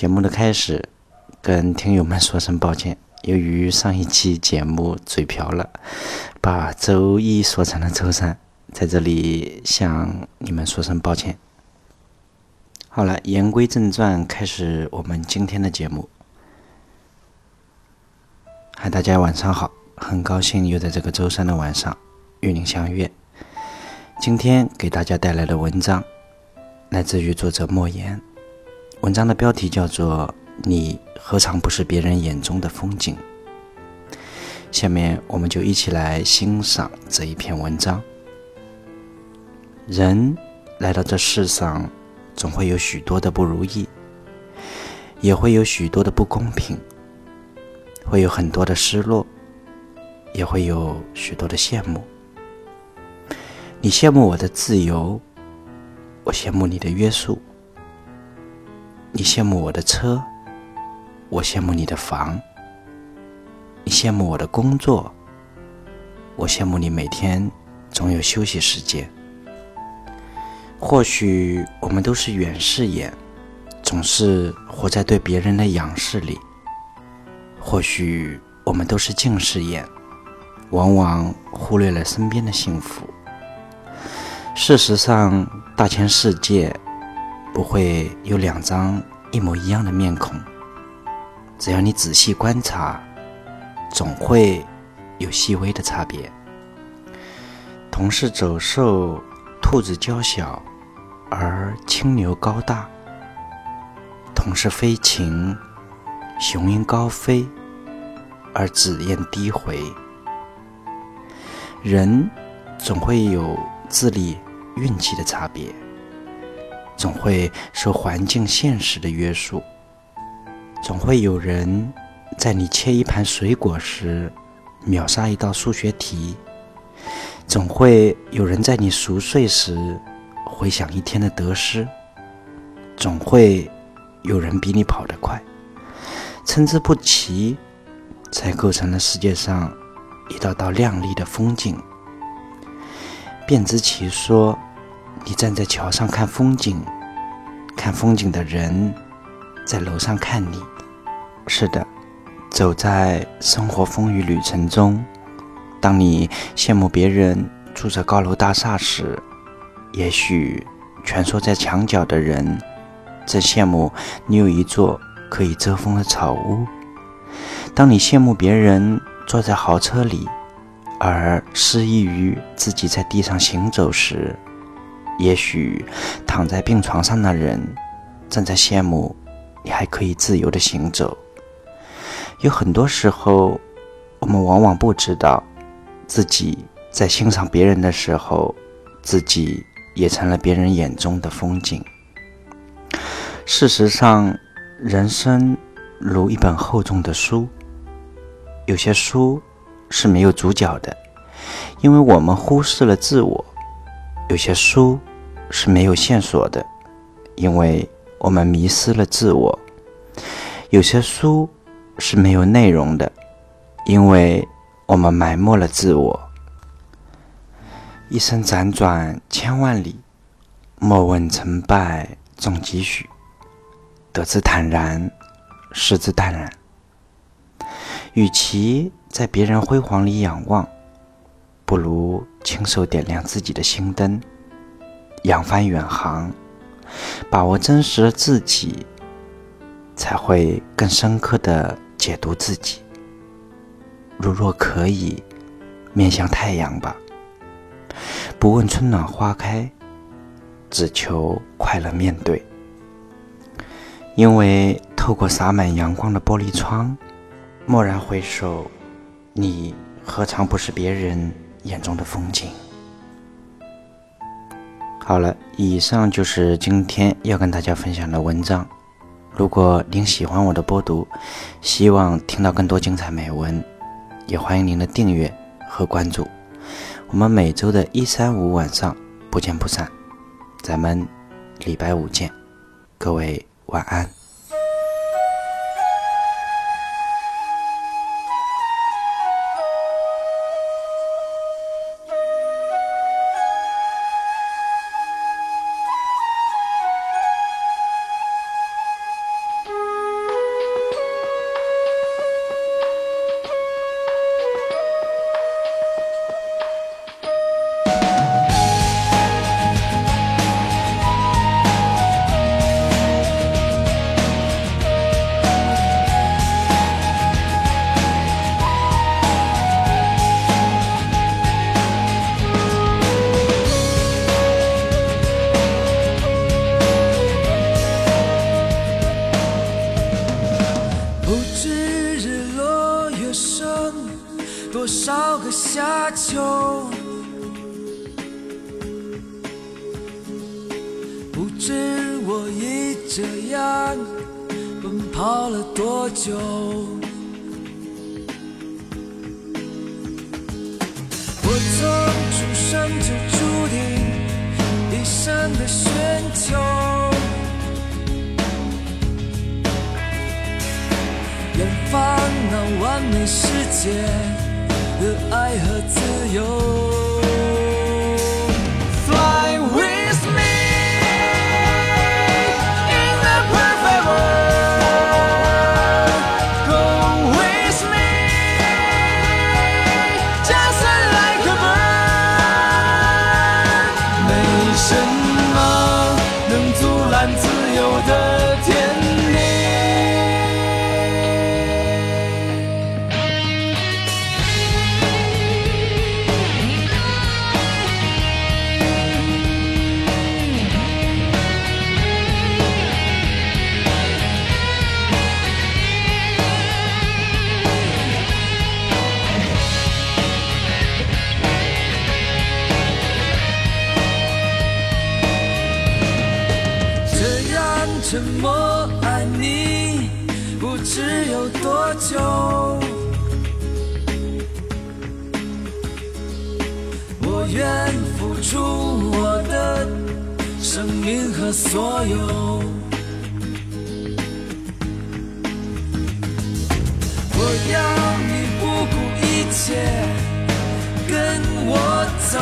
节目的开始，跟听友们说声抱歉，由于上一期节目嘴瓢了，把周一说成了周三，在这里向你们说声抱歉。好了，言归正传，开始我们今天的节目。嗨，大家晚上好，很高兴又在这个周三的晚上与您相约。今天给大家带来的文章来自于作者莫言，文章的标题叫做《你何尝不是别人眼中的风景》。下面我们就一起来欣赏这一篇文章。人来到这世上。总会有许多的不如意，也会有许多的不公平，会有很多的失落，也会有许多的羡慕。你羡慕我的自由，我羡慕你的约束；你羡慕我的车，我羡慕你的房；你羡慕我的工作，我羡慕你每天总有休息时间。或许我们都是远视眼，总是活在对别人的仰视里；或许我们都是近视眼，往往忽略了身边的幸福。事实上，大千世界不会有两张一模一样的面孔，只要你仔细观察，总会有细微的差别。同是走兽，兔子娇小。而青牛高大，同是飞禽，雄鹰高飞，而紫燕低回。人总会有智力、运气的差别，总会受环境、现实的约束，总会有人在你切一盘水果时秒杀一道数学题，总会有人在你熟睡时。回想一天的得失，总会有人比你跑得快。参差不齐，才构成了世界上一道道亮丽的风景。便知其说：“你站在桥上看风景，看风景的人在楼上看你。”是的，走在生活风雨旅程中，当你羡慕别人住着高楼大厦时，也许蜷缩在墙角的人正羡慕你有一座可以遮风的草屋。当你羡慕别人坐在豪车里，而失意于自己在地上行走时，也许躺在病床上的人正在羡慕你还可以自由的行走。有很多时候，我们往往不知道自己在欣赏别人的时候，自己。也成了别人眼中的风景。事实上，人生如一本厚重的书，有些书是没有主角的，因为我们忽视了自我；有些书是没有线索的，因为我们迷失了自我；有些书是没有内容的，因为我们埋没了自我。一生辗转千万里，莫问成败重几许。得之坦然，失之淡然。与其在别人辉煌里仰望，不如亲手点亮自己的心灯，扬帆远航，把握真实的自己，才会更深刻的解读自己。如若可以，面向太阳吧。不问春暖花开，只求快乐面对。因为透过洒满阳光的玻璃窗，蓦然回首，你何尝不是别人眼中的风景？好了，以上就是今天要跟大家分享的文章。如果您喜欢我的播读，希望听到更多精彩美文，也欢迎您的订阅和关注。我们每周的一三五晚上不见不散，咱们礼拜五见，各位晚安。多少个夏秋，不知我已这样奔跑了多久。我从出生就注定一生的寻求，远方那完美世界的爱和自由。只有多久。我愿付出我的生命和所有。我要你不顾一切跟我走。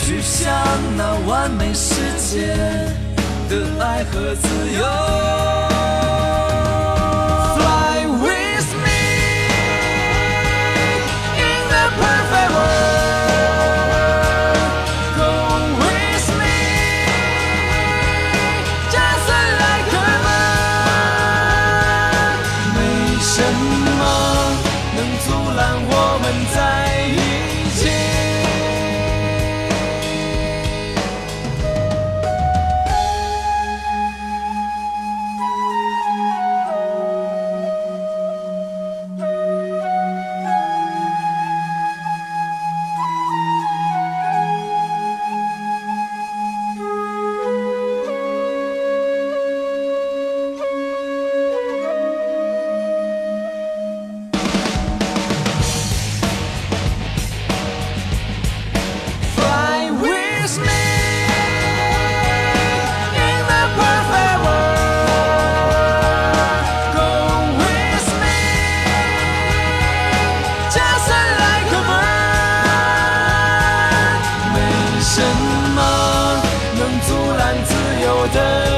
去向那完美世界的爱和自由。Fly with me in the perfect world. Go with me, just like them. 没什么能阻拦我们在一起。The.